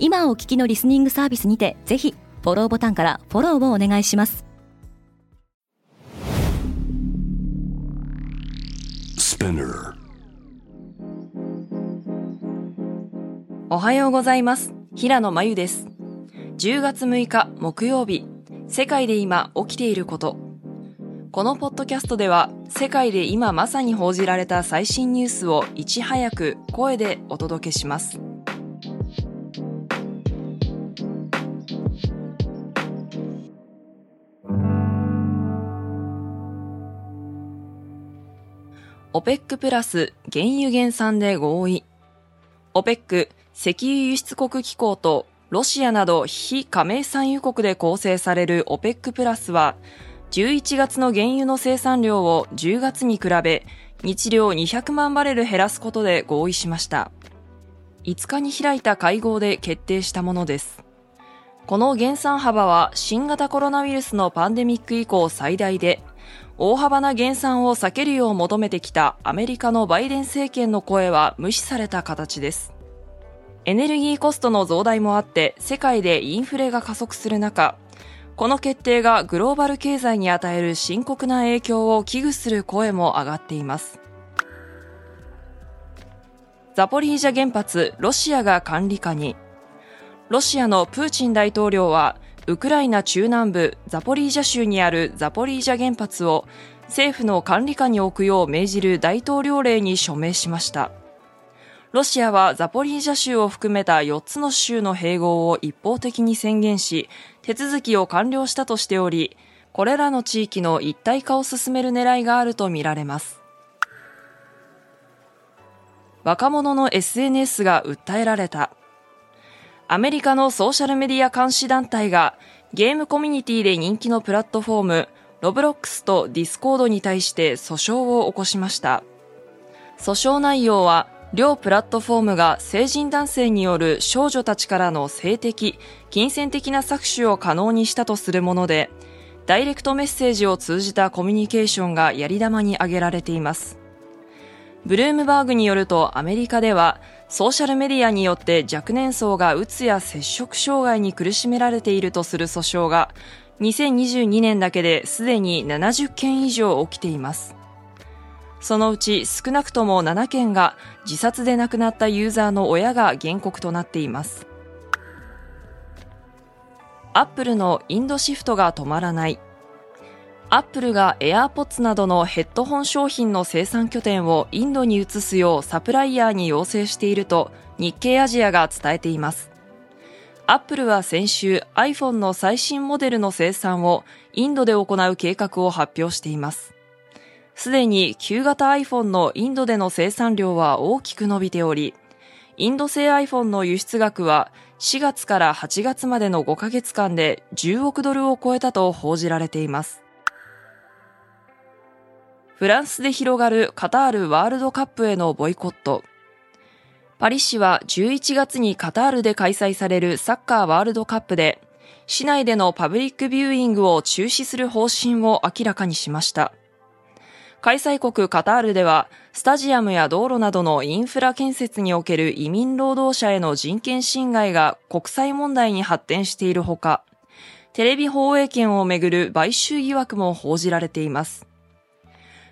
今お聞きのリスニングサービスにてぜひフォローボタンからフォローをお願いします。おはようございます。平野真由です。10月6日木曜日。世界で今起きていること。このポッドキャストでは世界で今まさに報じられた最新ニュースをいち早く声でお届けしますオペックプラス原油減産で合意。オペック石油輸出国機構とロシアなど非加盟産油国で構成されるオペックプラスは、11月の原油の生産量を10月に比べ、日量200万バレル減らすことで合意しました。5日に開いた会合で決定したものです。この減産幅は新型コロナウイルスのパンデミック以降最大で、大幅な減産を避けるよう求めてきたアメリカのバイデン政権の声は無視された形です。エネルギーコストの増大もあって世界でインフレが加速する中、この決定がグローバル経済に与える深刻な影響を危惧する声も上がっています。ザポリージャ原発、ロシアが管理下に。ロシアのプーチン大統領はウクライナ中南部ザポリージャ州にあるザポリージャ原発を政府の管理下に置くよう命じる大統領令に署名しました。ロシアはザポリージャ州を含めた4つの州の併合を一方的に宣言し、手続きを完了したとしており、これらの地域の一体化を進める狙いがあるとみられます。若者の SNS が訴えられた。アメリカのソーシャルメディア監視団体がゲームコミュニティで人気のプラットフォームロブロックスとディスコードに対して訴訟を起こしました。訴訟内容は両プラットフォームが成人男性による少女たちからの性的、金銭的な搾取を可能にしたとするもので、ダイレクトメッセージを通じたコミュニケーションがやり玉に挙げられています。ブルームバーグによるとアメリカではソーシャルメディアによって若年層がうつや摂食障害に苦しめられているとする訴訟が2022年だけですでに70件以上起きています。そのうち少なくとも7件が自殺で亡くなったユーザーの親が原告となっています。アップルのインドシフトが止まらない。アップルが AirPods などのヘッドホン商品の生産拠点をインドに移すようサプライヤーに要請していると日経アジアが伝えています。アップルは先週 iPhone の最新モデルの生産をインドで行う計画を発表しています。すでに旧型 iPhone のインドでの生産量は大きく伸びており、インド製 iPhone の輸出額は4月から8月までの5ヶ月間で10億ドルを超えたと報じられています。フランスで広がるカタールワールドカップへのボイコット。パリ市は11月にカタールで開催されるサッカーワールドカップで、市内でのパブリックビューイングを中止する方針を明らかにしました。開催国カタールでは、スタジアムや道路などのインフラ建設における移民労働者への人権侵害が国際問題に発展しているほか、テレビ放映権をめぐる買収疑惑も報じられています。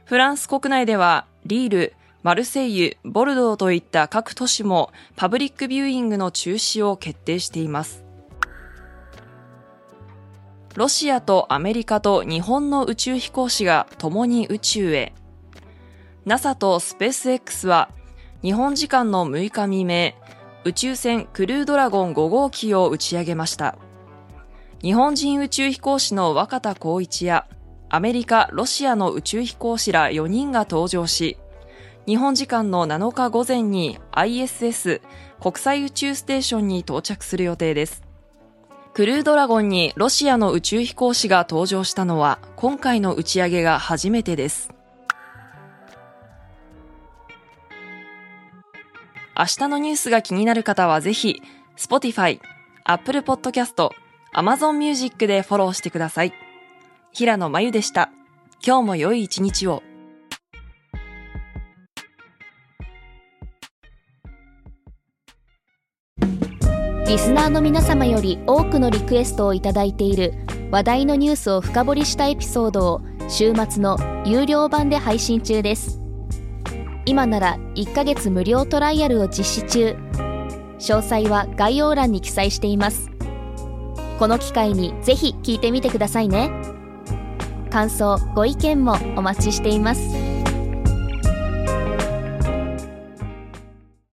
フランス国内ではリール、マルセイユ、ボルドーといった各都市もパブリックビューイングの中止を決定しています。ロシアとアメリカと日本の宇宙飛行士が共に宇宙へ。NASA とスペース X は日本時間の6日未明、宇宙船クルードラゴン5号機を打ち上げました。日本人宇宙飛行士の若田光一やアメリカ、ロシアの宇宙飛行士ら4人が登場し、日本時間の7日午前に ISS 国際宇宙ステーションに到着する予定です。クルードラゴンにロシアの宇宙飛行士が登場したのは今回の打ち上げが初めてです。明日のニュースが気になる方はぜひ、Spotify、Apple Podcast、Amazon Music でフォローしてください。平野真由でした。今日も良い一日を。リスナーの皆様より多くのリクエストをいただいている話題のニュースを深掘りしたエピソードを週末の有料版で配信中です今なら1ヶ月無料トライアルを実施中詳細は概要欄に記載していますこの機会にぜひ聞いてみてくださいね感想ご意見もお待ちしています。